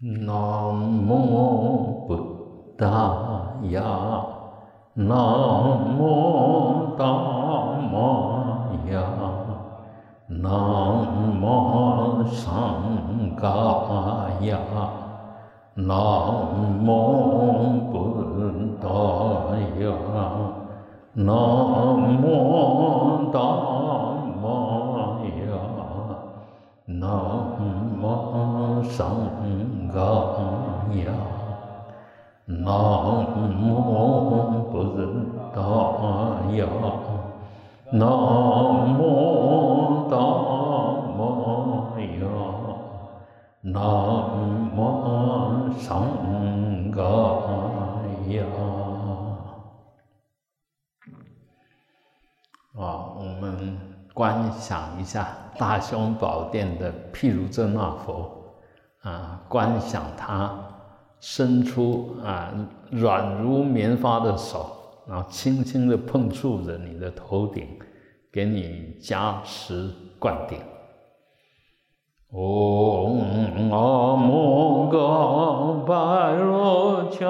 南无布达雅，南无达摩呀，南无桑嘎呀，南无布达雅，南无达摩呀，南无桑。嘎呀，南无布达雅，南无达摩呀，南无上嘎呀。啊，我们观想一下大雄宝殿的毗卢遮那佛。啊，观想他伸出啊软如棉花的手，然后轻轻的碰触着你的头顶，给你加持灌顶。嗡阿摩嘎巴罗迦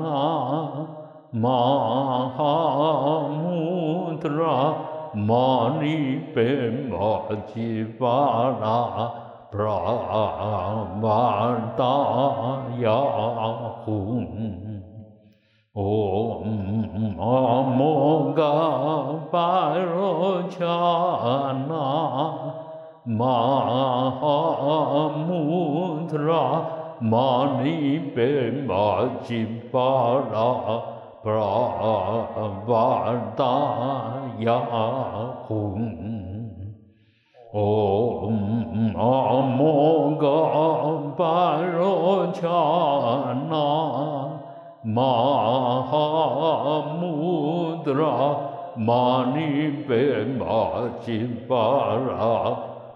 那玛哈穆德拉玛尼贝玛吉巴拉。Pradaya Hum Om Amoga Parochana Mahamudra Mani Bemajipara Pradaya Hum 嗡阿摩嘎巴罗迦那玛哈穆德拉玛尼贝玛吉巴拉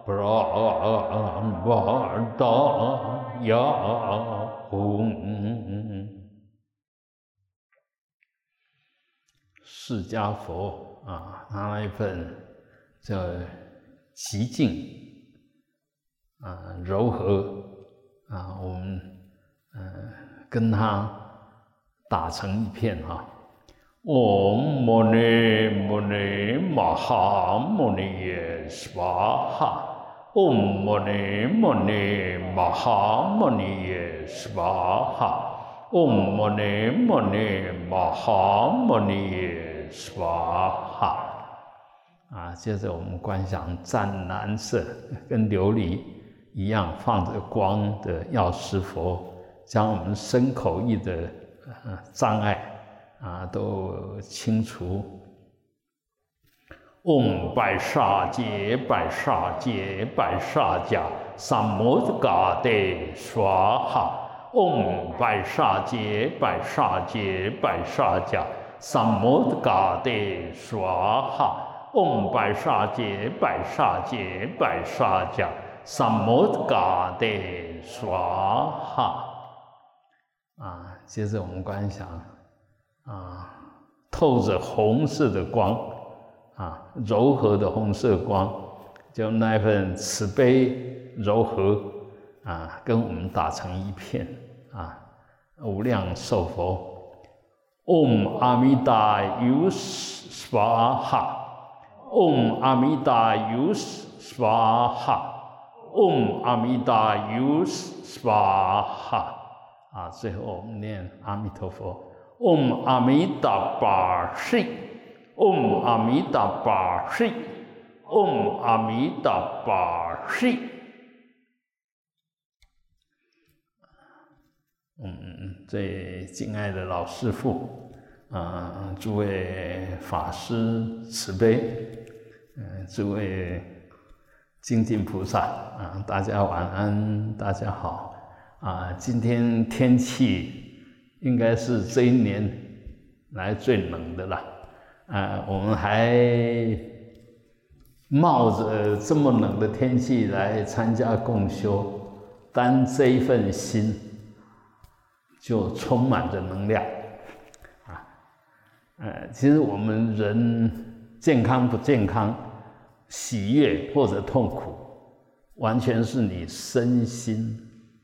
布拉巴达雅吽，释迦佛啊，他那一份叫。极静啊，柔和啊，我们嗯跟他打成一片哈。嗡摩尼摩尼玛哈摩尼耶娑哈。嗡摩尼摩尼玛哈摩尼啊，接着我们观想湛蓝色跟琉璃一样放着光的药师佛，将我们身口意的障碍啊都清除。嗡白沙杰白沙杰白沙迦萨摩嘎德娑哈。嗡白沙杰白沙杰白沙迦萨摩嘎德娑哈。嗡白沙杰白沙杰白沙迦萨摩嘎德娑哈。啊，接着我们观想，啊，透着红色的光，啊，柔和的红色光，就那份慈悲柔和，啊，跟我们打成一片，啊，无量寿佛，嗡阿弥达尤娑哈。Om Amida Yoswa Ha，Om Amida Yoswa Ha，啊，最后我们念阿弥陀佛，Om Amida Barshi，Om Amida Barshi，Om Amida Barshi，嗯嗯嗯，最敬爱的老师傅。啊，诸位法师慈悲，嗯，诸位精进菩萨啊，大家晚安，大家好啊。今天天气应该是这一年来最冷的了啊。我们还冒着这么冷的天气来参加共修，但这一份心就充满着能量。呃，其实我们人健康不健康、喜悦或者痛苦，完全是你身心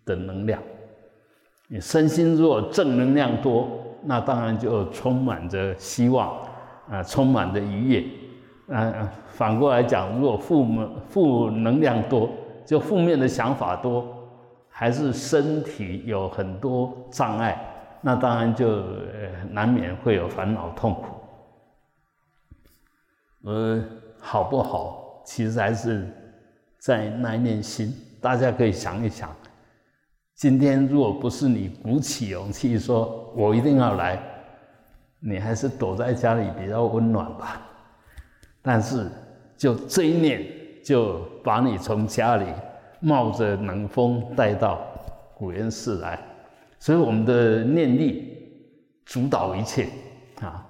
的能量。你身心如果正能量多，那当然就充满着希望啊，充满着愉悦。嗯，反过来讲，如果负负能量多，就负面的想法多，还是身体有很多障碍，那当然就难免会有烦恼痛苦。呃，好不好？其实还是在那一念心。大家可以想一想，今天如果不是你鼓起勇气说“我一定要来”，你还是躲在家里比较温暖吧。但是，就这一念，就把你从家里冒着冷风带到古岩寺来，所以我们的念力主导一切啊！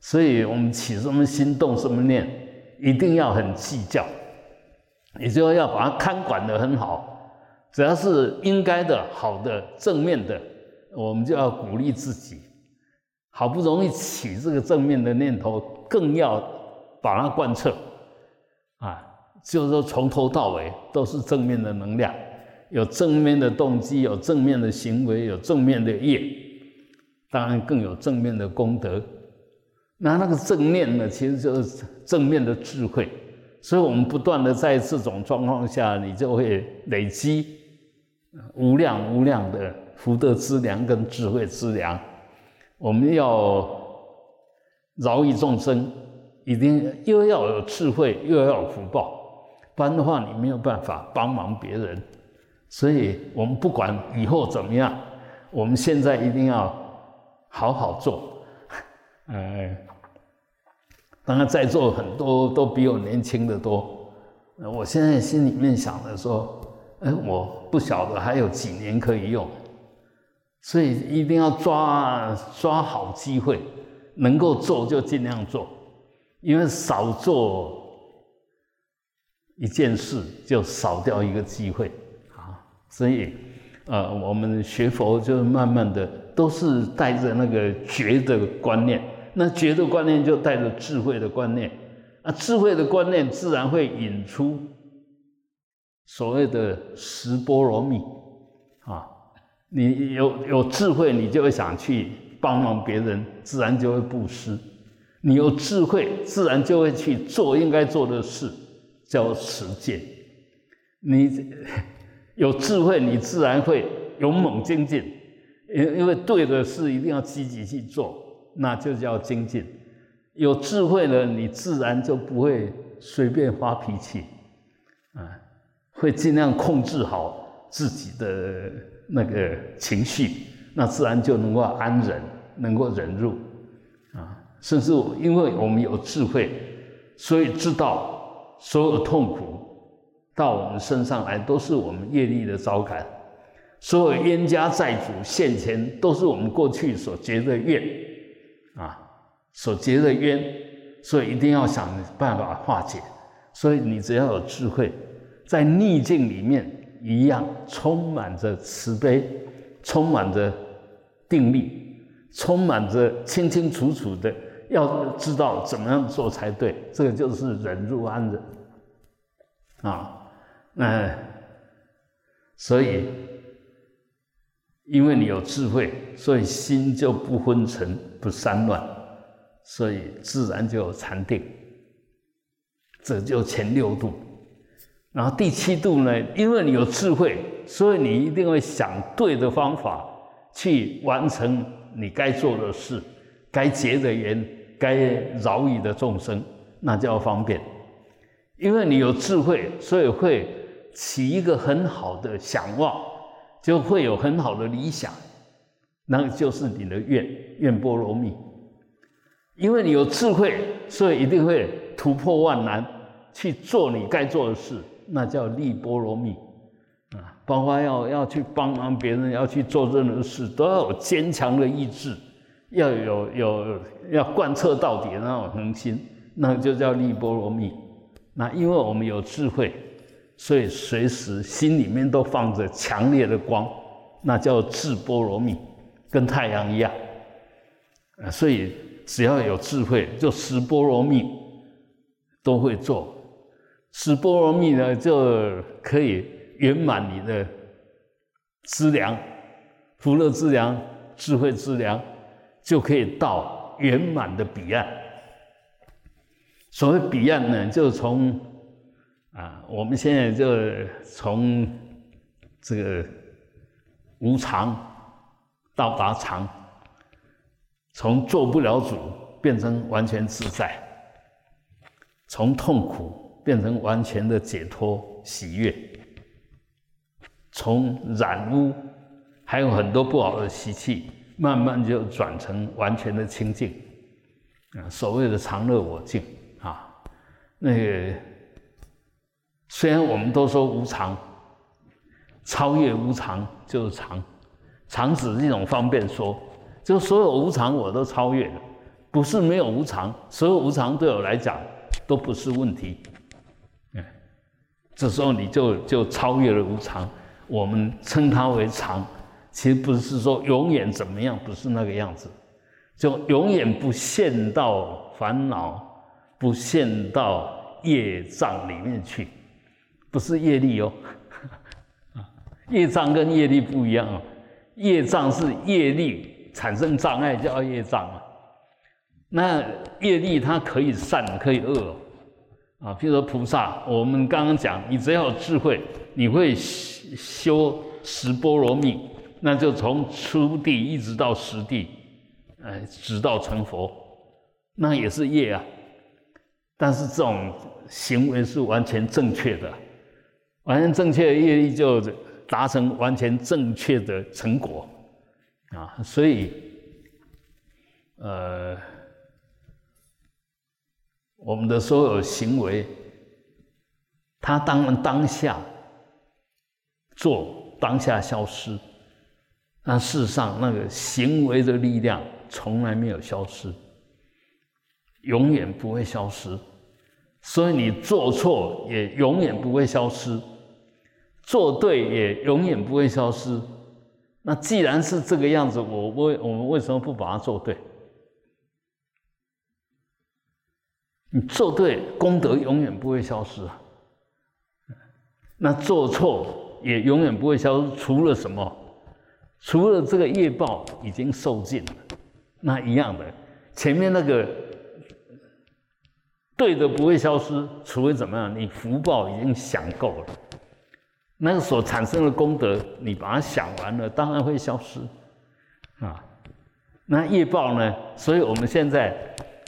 所以我们起什么心动什么念，一定要很计较，也就要把它看管得很好。只要是应该的、好的、正面的，我们就要鼓励自己。好不容易起这个正面的念头，更要。把它贯彻，啊，就是说从头到尾都是正面的能量，有正面的动机，有正面的行为，有正面的业，当然更有正面的功德。那那个正念呢，其实就是正面的智慧。所以我们不断的在这种状况下，你就会累积无量无量的福德资粮跟智慧资粮。我们要饶益众生。一定又要有智慧，又要有福报，不然的话你没有办法帮忙别人。所以，我们不管以后怎么样，我们现在一定要好好做。嗯，当然在座很多都比我年轻的多。我现在心里面想的说，哎，我不晓得还有几年可以用，所以一定要抓抓好机会，能够做就尽量做。因为少做一件事，就少掉一个机会！所以，呃，我们学佛就慢慢的都是带着那个觉的观念，那觉的观念就带着智慧的观念，啊，智慧的观念自然会引出所谓的十波罗蜜啊！你有有智慧，你就会想去帮忙别人，自然就会布施。你有智慧，自然就会去做应该做的事，叫实践。你有智慧，你自然会勇猛精进。因因为对的事一定要积极去做，那就叫精进。有智慧了，你自然就不会随便发脾气，啊，会尽量控制好自己的那个情绪，那自然就能够安忍，能够忍辱，啊。甚至因为我们有智慧，所以知道所有痛苦到我们身上来都是我们业力的招感，所有冤家债主现前都是我们过去所结的怨啊，所结的冤，所以一定要想办法化解。所以你只要有智慧，在逆境里面一样充满着慈悲，充满着定力，充满着清清楚楚的。要知道怎么样做才对，这个就是忍辱安忍啊。那所以，因为你有智慧，所以心就不昏沉、不散乱，所以自然就有禅定。这就前六度。然后第七度呢，因为你有智慧，所以你一定会想对的方法去完成你该做的事，该结的缘。该饶益的众生，那叫方便，因为你有智慧，所以会起一个很好的想望，就会有很好的理想，那就是你的愿愿波罗蜜。因为你有智慧，所以一定会突破万难去做你该做的事，那叫利波罗蜜啊。包括要要去帮忙别人，要去做任何事，都要有坚强的意志。要有有要贯彻到底的那种恒心，那就叫利波罗蜜。那因为我们有智慧，所以随时心里面都放着强烈的光，那叫智波罗蜜，跟太阳一样。啊，所以只要有智慧，就十波罗蜜都会做。十波罗蜜呢，就可以圆满你的资粮、福乐资粮、智慧资粮，就可以到圆满的彼岸。所谓彼岸呢，就是从啊，我们现在就从这个无常到达常，从做不了主变成完全自在，从痛苦变成完全的解脱喜悦，从染污还有很多不好的习气，慢慢就转成完全的清净啊，所谓的常乐我净啊，那个。虽然我们都说无常，超越无常就是常，常只是一种方便说，就所有无常我都超越了，不是没有无常，所有无常对我来讲都不是问题。嗯，这时候你就就超越了无常，我们称它为常，其实不是说永远怎么样，不是那个样子，就永远不陷到烦恼，不陷到业障里面去。不是业力哦，啊，业障跟业力不一样哦。业障是业力产生障碍叫业障啊。那业力它可以善可以恶哦啊。譬如说菩萨，我们刚刚讲，你只要有智慧，你会修十波罗蜜，那就从初地一直到十地，哎，直到成佛，那也是业啊。但是这种行为是完全正确的。完全正确的业力就达成完全正确的成果啊！所以，呃，我们的所有行为，它当然当下做，当下消失，但事实上，那个行为的力量从来没有消失，永远不会消失。所以你做错也永远不会消失。做对也永远不会消失。那既然是这个样子，我为我们为什么不把它做对？你做对，功德永远不会消失啊。那做错也永远不会消失，除了什么？除了这个业报已经受尽了，那一样的，前面那个对的不会消失，除非怎么样？你福报已经享够了。那个所产生的功德，你把它想完了，当然会消失，啊，那业报呢？所以我们现在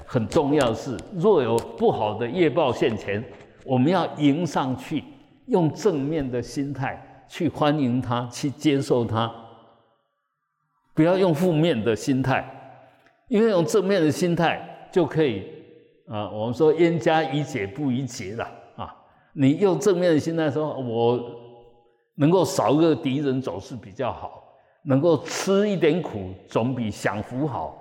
很重要是，若有不好的业报现前，我们要迎上去，用正面的心态去欢迎它，去接受它，不要用负面的心态，因为用正面的心态就可以啊，我们说冤家宜解不宜结了啊，你用正面的心态说，我。能够少一个敌人总是比较好，能够吃一点苦总比享福好。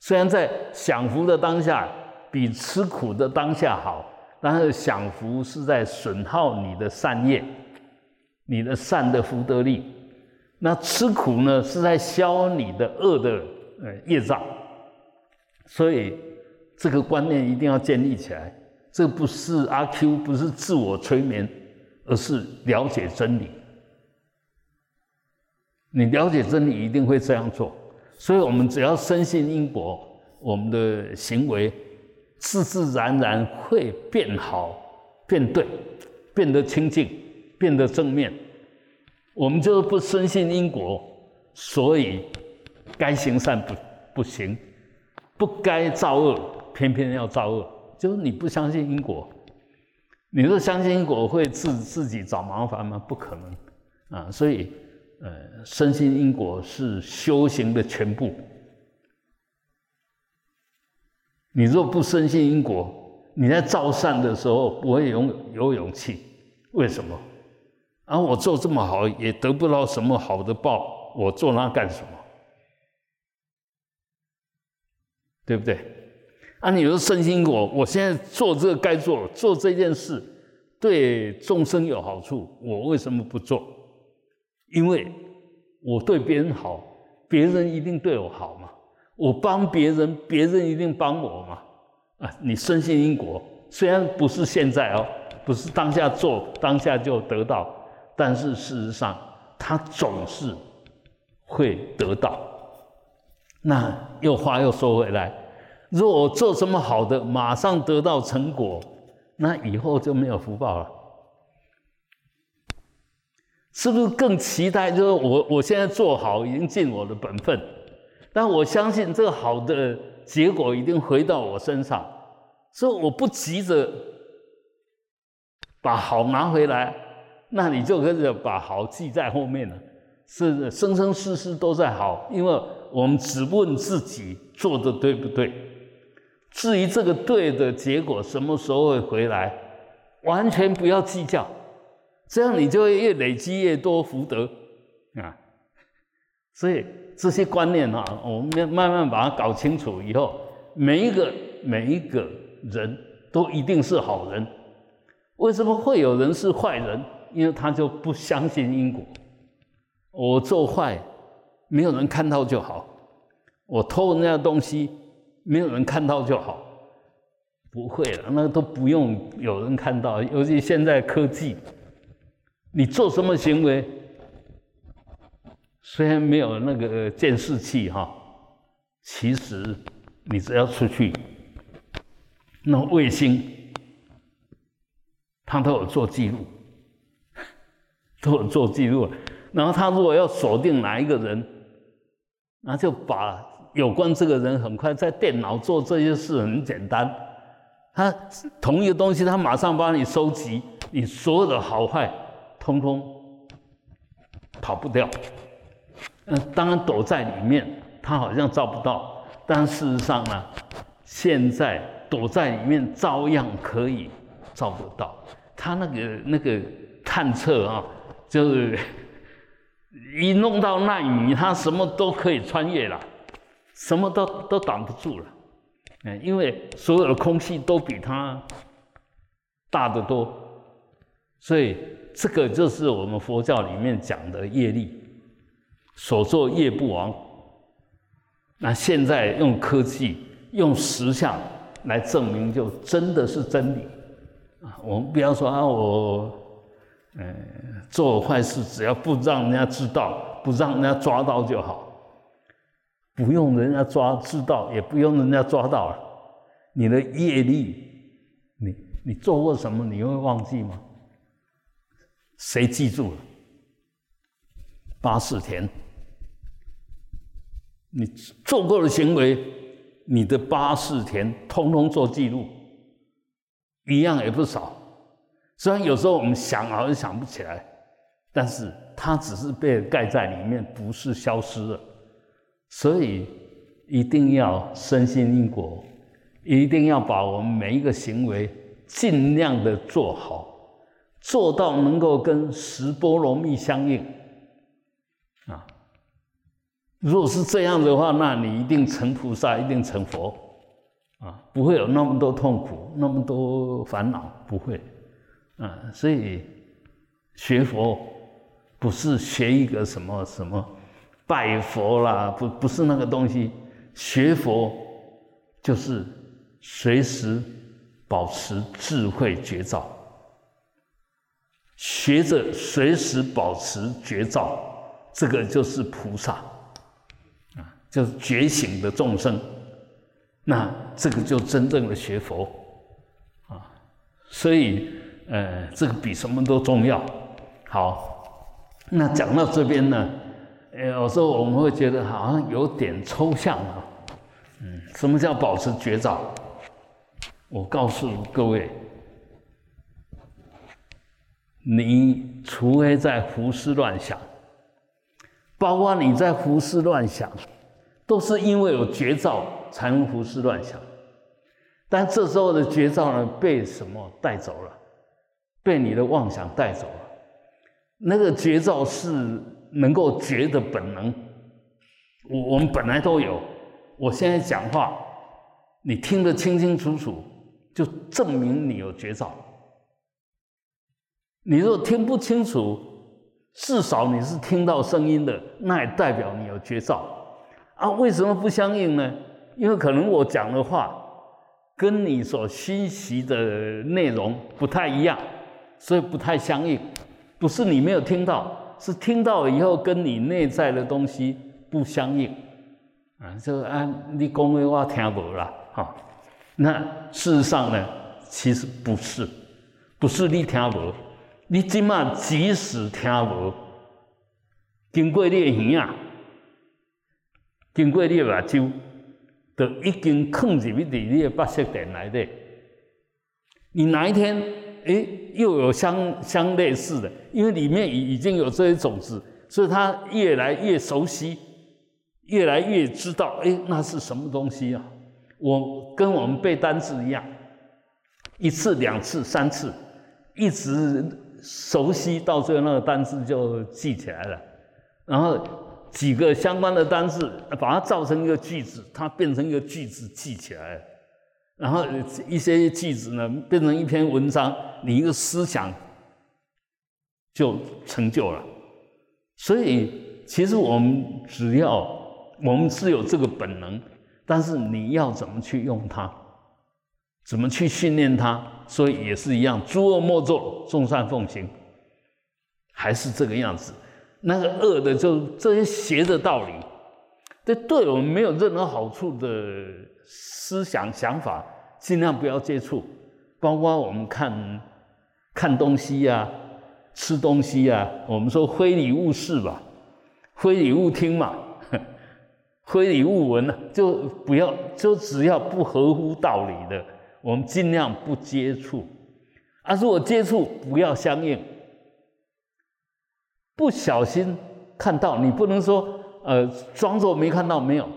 虽然在享福的当下比吃苦的当下好，但是享福是在损耗你的善业，你的善的福德力。那吃苦呢，是在消你的恶的呃业障。所以这个观念一定要建立起来。这不是阿 Q，不是自我催眠。而是了解真理。你了解真理，一定会这样做。所以，我们只要深信因果，我们的行为自自然然会变好、变对、变得清净、变得正面。我们就是不深信因果，所以该行善不不行，不该造恶偏偏要造恶，就是你不相信因果。你说相信因果会自自己找麻烦吗？不可能啊！所以，呃，深信因果是修行的全部。你若不深信因果，你在造善的时候不会有有勇气。为什么？啊，我做这么好也得不到什么好的报，我做那干什么？对不对？啊，你说身心果，我现在做这个该做，做这件事对众生有好处，我为什么不做？因为我对别人好，别人一定对我好嘛。我帮别人，别人一定帮我嘛。啊，你深信因果，虽然不是现在哦，不是当下做，当下就得到，但是事实上，他总是会得到。那又话又说回来，如果我做什么好的，马上得到成果，那以后就没有福报了。是不是更期待？就是我我现在做好，已经尽我的本分，但我相信这个好的结果一定回到我身上，所以我不急着把好拿回来，那你就跟着把好记在后面了，是生生世世都在好，因为我们只问自己做的对不对，至于这个对的结果什么时候会回来，完全不要计较。这样你就会越累积越多福德啊，所以这些观念啊，我们要慢慢把它搞清楚以后，每一个每一个人都一定是好人。为什么会有人是坏人？因为他就不相信因果。我做坏，没有人看到就好；我偷人家东西，没有人看到就好。不会了，那都不用有人看到，尤其现在科技。你做什么行为，虽然没有那个监视器哈，其实你只要出去，那卫星，他都有做记录，都有做记录。然后他如果要锁定哪一个人，那就把有关这个人很快在电脑做这些事很简单，他同一个东西，他马上帮你收集你所有的好坏。通通跑不掉，嗯，当然躲在里面，他好像照不到，但事实上呢，现在躲在里面照样可以照得到。他那个那个探测啊，就是一弄到纳米，他什么都可以穿越了，什么都都挡不住了，嗯，因为所有的空气都比它大得多，所以。这个就是我们佛教里面讲的业力，所作业不亡。那现在用科技、用实相来证明，就真的是真理啊！我们不要说啊，我嗯做坏事，只要不让人家知道，不让人家抓到就好，不用人家抓知道，也不用人家抓到了。你的业力，你你做过什么，你会忘记吗？谁记住了？八四田，你做过的行为，你的八四田通通做记录，一样也不少。虽然有时候我们想好像想不起来，但是它只是被盖在里面，不是消失了。所以一定要深信因果，一定要把我们每一个行为尽量的做好。做到能够跟十波罗蜜相应，啊，如果是这样的话，那你一定成菩萨，一定成佛，啊，不会有那么多痛苦，那么多烦恼，不会，啊，所以学佛不是学一个什么什么拜佛啦，不不是那个东西，学佛就是随时保持智慧觉照。学着随时保持觉照，这个就是菩萨，啊，就是觉醒的众生，那这个就真正的学佛，啊，所以，呃，这个比什么都重要。好，那讲到这边呢，有时候我们会觉得好像有点抽象啊，嗯，什么叫保持觉照？我告诉各位。你除非在胡思乱想，包括你在胡思乱想，都是因为有绝招才能胡思乱想。但这时候的绝招呢，被什么带走了？被你的妄想带走了。那个绝招是能够觉的本能，我我们本来都有。我现在讲话，你听得清清楚楚，就证明你有绝招。你若听不清楚，至少你是听到声音的，那也代表你有觉照啊。为什么不相应呢？因为可能我讲的话跟你所熏习的内容不太一样，所以不太相应。不是你没有听到，是听到以后跟你内在的东西不相应啊，就啊，你讲的我听无啦，哈。那事实上呢，其实不是，不是你听无，你今嘛即使听无，经过你的耳啊，经过你的目睭，都已经藏入去你的八色电内底。你哪一天，哎，又有相相类似的，因为里面已已经有这些种子，所以他越来越熟悉，越来越知道，哎，那是什么东西啊？我跟我们背单词一样，一次、两次、三次，一直熟悉，到最后那个单词就记起来了。然后几个相关的单词，把它造成一个句子，它变成一个句子记起来了。然后一些句子呢，变成一篇文章，你一个思想就成就了。所以，其实我们只要我们是有这个本能，但是你要怎么去用它，怎么去训练它，所以也是一样，诸恶莫作，众善奉行，还是这个样子。那个恶的，就这些邪的道理，这对我们没有任何好处的。思想想法尽量不要接触，包括我们看看东西呀、吃东西呀，我们说非礼勿视吧，非礼勿听嘛，非礼勿闻呢，就不要，就只要不合乎道理的，我们尽量不接触。啊，如果接触，不要相应。不小心看到，你不能说呃装作没看到，没有，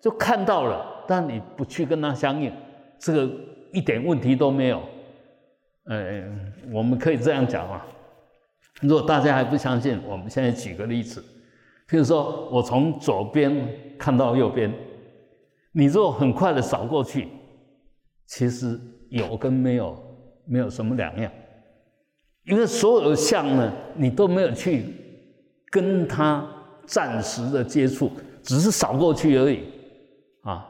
就看到了。但你不去跟他相应，这个一点问题都没有。嗯，我们可以这样讲啊。如果大家还不相信，我们现在举个例子，譬如说我从左边看到右边，你如果很快的扫过去，其实有跟没有没有什么两样，因为所有的相呢，你都没有去跟他暂时的接触，只是扫过去而已啊。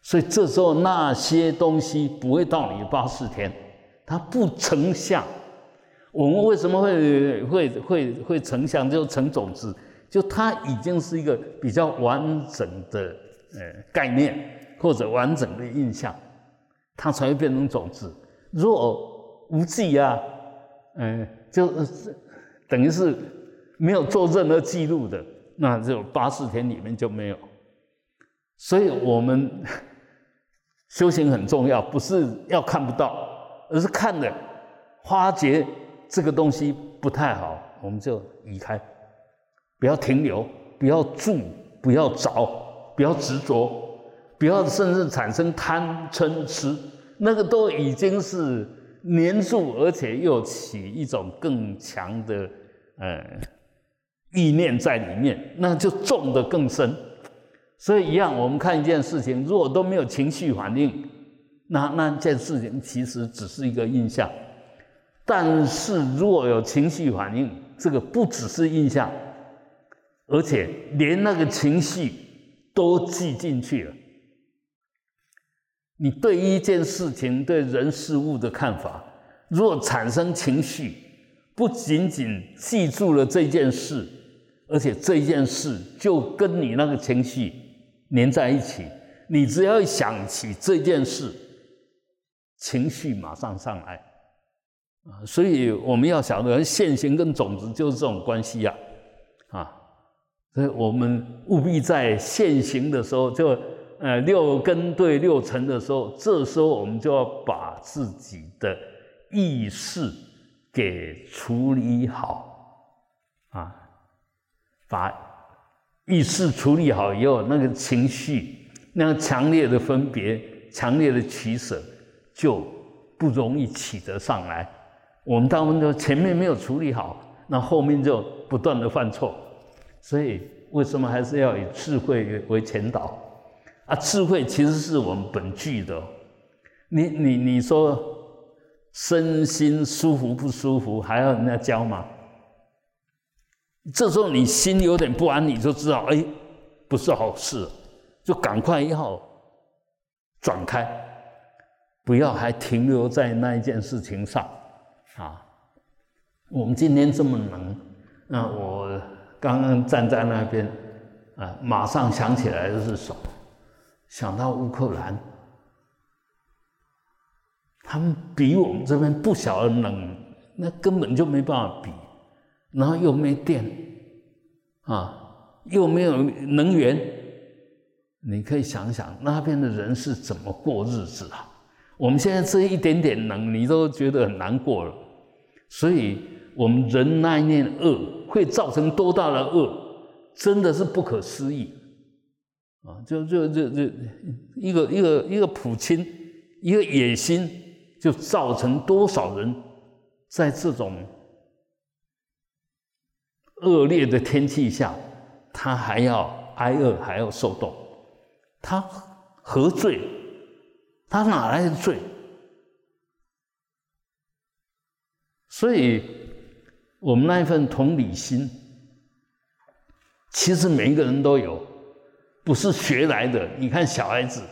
所以这时候那些东西不会到你八四天，它不成像。我们为什么会会会会成像？就成种子，就它已经是一个比较完整的呃概念或者完整的印象，它才会变成种子。若无记啊，嗯，就是等于是没有做任何记录的，那就八四天里面就没有。所以我们。修行很重要，不是要看不到，而是看了，发觉这个东西不太好，我们就移开，不要停留，不要住，不要找，不要执着，不要甚至产生贪嗔痴，那个都已经是黏住，而且又起一种更强的呃意念在里面，那就种得更深。所以一样，我们看一件事情，如果都没有情绪反应，那那件事情其实只是一个印象；但是如果有情绪反应，这个不只是印象，而且连那个情绪都记进去了。你对一件事情、对人事物的看法，若产生情绪，不仅仅记住了这件事，而且这件事就跟你那个情绪。连在一起，你只要想起这件事，情绪马上上来啊！所以我们要晓得，现行跟种子就是这种关系呀，啊！所以我们务必在现行的时候，就呃六根对六尘的时候，这时候我们就要把自己的意识给处理好啊，把。意识处理好以后，那个情绪，那样强烈的分别、强烈的取舍，就不容易起得上来。我们大部分都前面没有处理好，那后面就不断的犯错。所以，为什么还是要以智慧为前导？啊，智慧其实是我们本具的。你、你、你说身心舒服不舒服，还要人家教吗？这时候你心有点不安，你就知道，哎，不是好事，就赶快要转开，不要还停留在那一件事情上，啊，我们今天这么能，那我刚刚站在那边，啊，马上想起来的是什么？想到乌克兰，他们比我们这边不晓得冷，那根本就没办法比，然后又没电，啊，又没有能源，你可以想想那边的人是怎么过日子啊？我们现在这一点点能，你都觉得很难过了，所以我们人那一念恶会造成多大的恶，真的是不可思议。啊，就就就就一个一个一个普亲，一个野心，就造成多少人在这种恶劣的天气下，他还要挨饿，还要受冻，他何罪？他哪来的罪？所以，我们那一份同理心，其实每一个人都有。不是学来的。你看小孩子，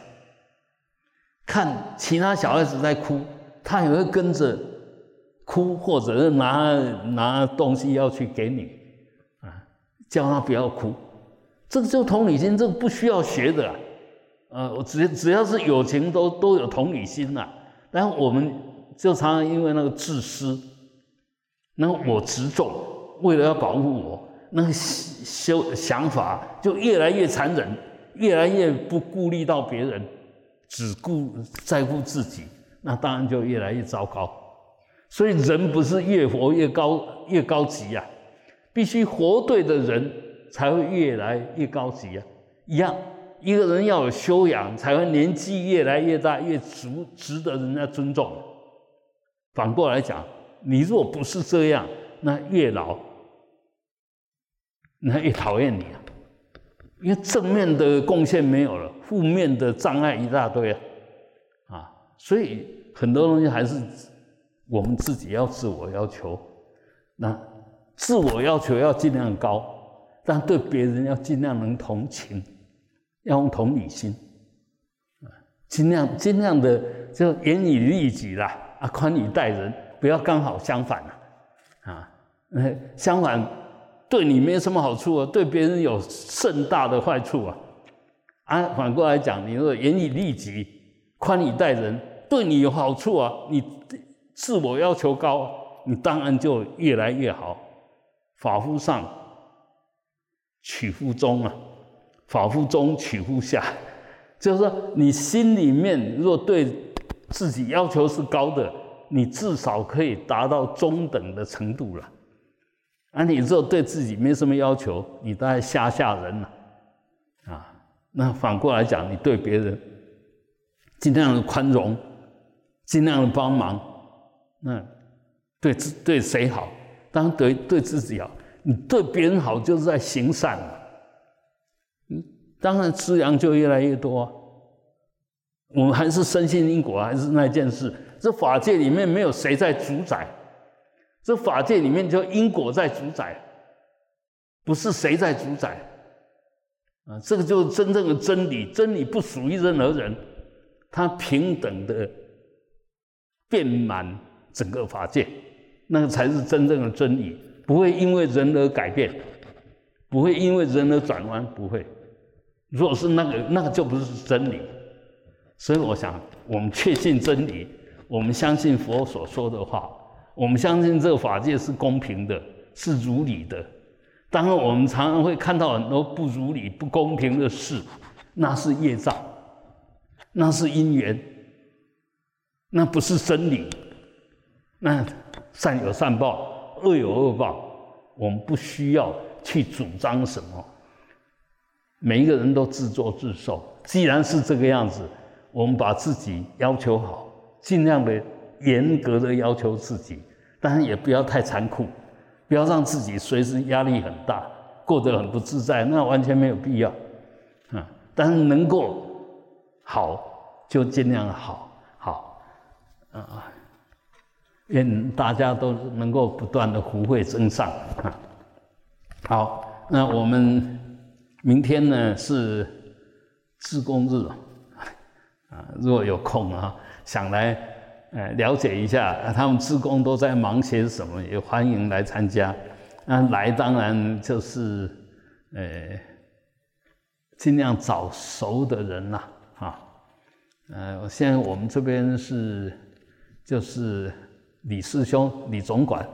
看其他小孩子在哭，他也会跟着哭，或者是拿拿东西要去给你，叫他不要哭。这个就同理心，这个不需要学的。呃，我只只要是友情，都都有同理心呐。但我们就常常因为那个自私，那个我执重，为了要保护我。那个修想法就越来越残忍，越来越不顾虑到别人，只顾在乎自己，那当然就越来越糟糕。所以人不是越活越高越高级呀，必须活对的人才会越来越高级呀。一样，一个人要有修养，才会年纪越来越大越值值得人家尊重。反过来讲，你若不是这样，那越老。那越讨厌你啊，因为正面的贡献没有了，负面的障碍一大堆啊，啊，所以很多东西还是我们自己要自我要求，那自我要求要尽量高，但对别人要尽量能同情，要用同理心，啊，尽量尽量的就严以律己啦，啊，宽以待人，不要刚好相反啊，啊，相反。对你没什么好处啊，对别人有甚大的坏处啊！啊，反过来讲，你说严以律己、宽以待人，对你有好处啊！你自我要求高，你当然就越来越好。法乎上，取乎中啊，法乎中，取乎下，就是说，你心里面若对自己要求是高的，你至少可以达到中等的程度了。那你若对自己没什么要求，你大概吓吓人了，啊，那反过来讲，你对别人尽量的宽容，尽量的帮忙，那对对谁好？当然对对自己好。你对别人好，就是在行善嘛嗯，当然资粮就越来越多啊。我们还是深信因果，还是那件事。这法界里面没有谁在主宰。这法界里面就因果在主宰，不是谁在主宰啊？这个就是真正的真理，真理不属于任何人，它平等的遍满整个法界，那个才是真正的真理，不会因为人而改变，不会因为人而转弯，不会。如果是那个，那个就不是真理。所以我想，我们确信真理，我们相信佛所说的话。我们相信这个法界是公平的，是如理的。当然，我们常常会看到很多不如理、不公平的事，那是业障，那是因缘，那不是真理。那善有善报，恶有恶报，我们不需要去主张什么。每一个人都自作自受。既然是这个样子，我们把自己要求好，尽量的。严格的要求自己，但是也不要太残酷，不要让自己随时压力很大，过得很不自在，那完全没有必要。啊，但是能够好就尽量好，好啊，愿大家都能够不断的福慧增上啊。好，那我们明天呢是自工日 啊，如果有空啊，想来。呃，了解一下他们职工都在忙些什么，也欢迎来参加。那来当然就是呃，尽量找熟的人啦，啊，呃，现在我们这边是就是李师兄李总管，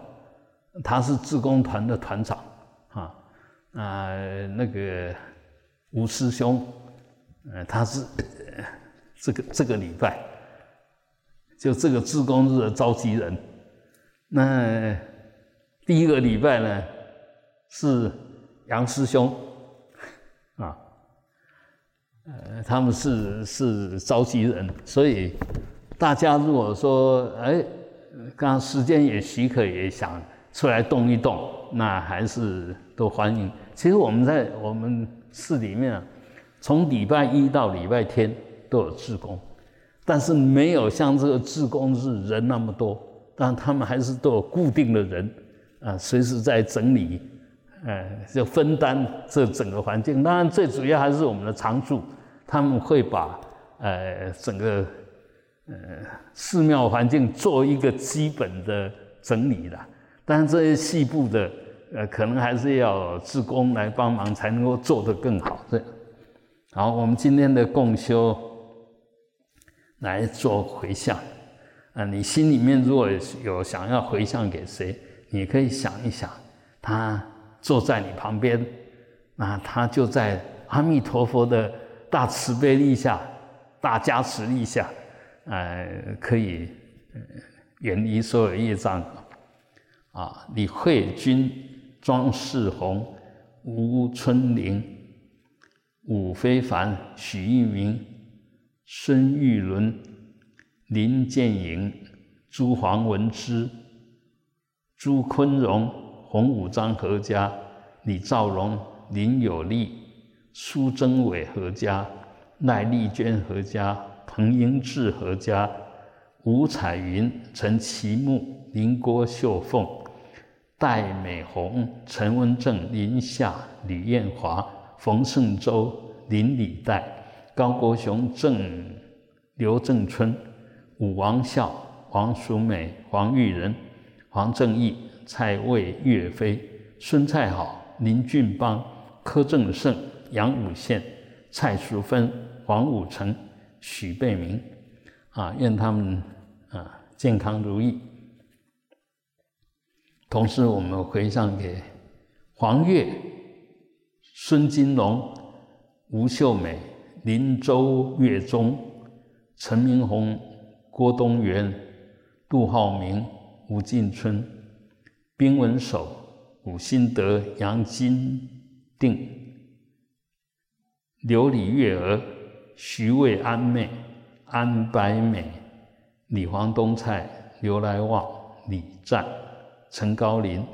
他是自工团的团长，啊，啊，那个吴师兄，呃，他是这个这个礼拜。就这个自工日的召集人，那第一个礼拜呢是杨师兄啊，呃，他们是是召集人，所以大家如果说哎，刚时间也许可，也想出来动一动，那还是都欢迎。其实我们在我们市里面啊，从礼拜一到礼拜天都有自工。但是没有像这个自工日人那么多，但他们还是都有固定的人，啊，随时在整理，呃，就分担这整个环境。当然，最主要还是我们的常住，他们会把呃整个呃寺庙环境做一个基本的整理的。但这些细部的，呃，可能还是要自工来帮忙才能够做得更好。这样，好，我们今天的共修。来做回向，啊，你心里面如果有想要回向给谁，你可以想一想，他坐在你旁边，那他就在阿弥陀佛的大慈悲力下、大加持力下，呃，可以远离所有业障。啊，李慧君、庄世宏、吴春玲、武非凡、许玉明。孙玉伦、林建颖、朱黄文之、朱坤荣、洪武章何家、李兆荣、林有利、苏贞伟何家、赖丽娟何家、彭英志何家、吴彩云、陈其木、林郭秀凤、戴美红、陈文正、林夏、吕艳华、冯胜洲、林李代。高国雄、郑刘正春、武王孝、王淑美、黄玉仁、黄正义、蔡卫、岳飞、孙蔡好、林俊邦、柯正胜、杨武宪、蔡淑芬、黄武成、许贝明，啊，愿他们啊健康如意。同时，我们回向给黄月、孙金龙、吴秀美。林周月中、陈明宏、郭东元、杜浩明、吴进春、丁文守、吴新德、杨金定、刘李月娥、徐渭安妹、安白美、李黄东菜、刘来旺、李赞、陈高林、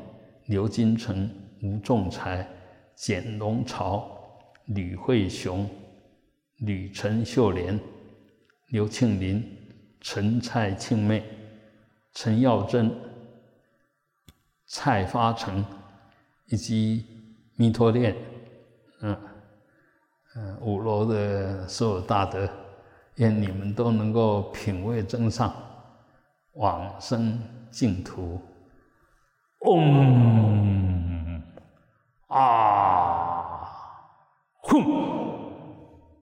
刘金城、吴仲才、简龙朝、吕慧雄。吕陈秀莲、刘庆林、陈蔡庆妹、陈耀珍、蔡发成，以及弥陀殿，五楼的所有大德，愿你们都能够品味真上，往生净土。嗡啊，吽。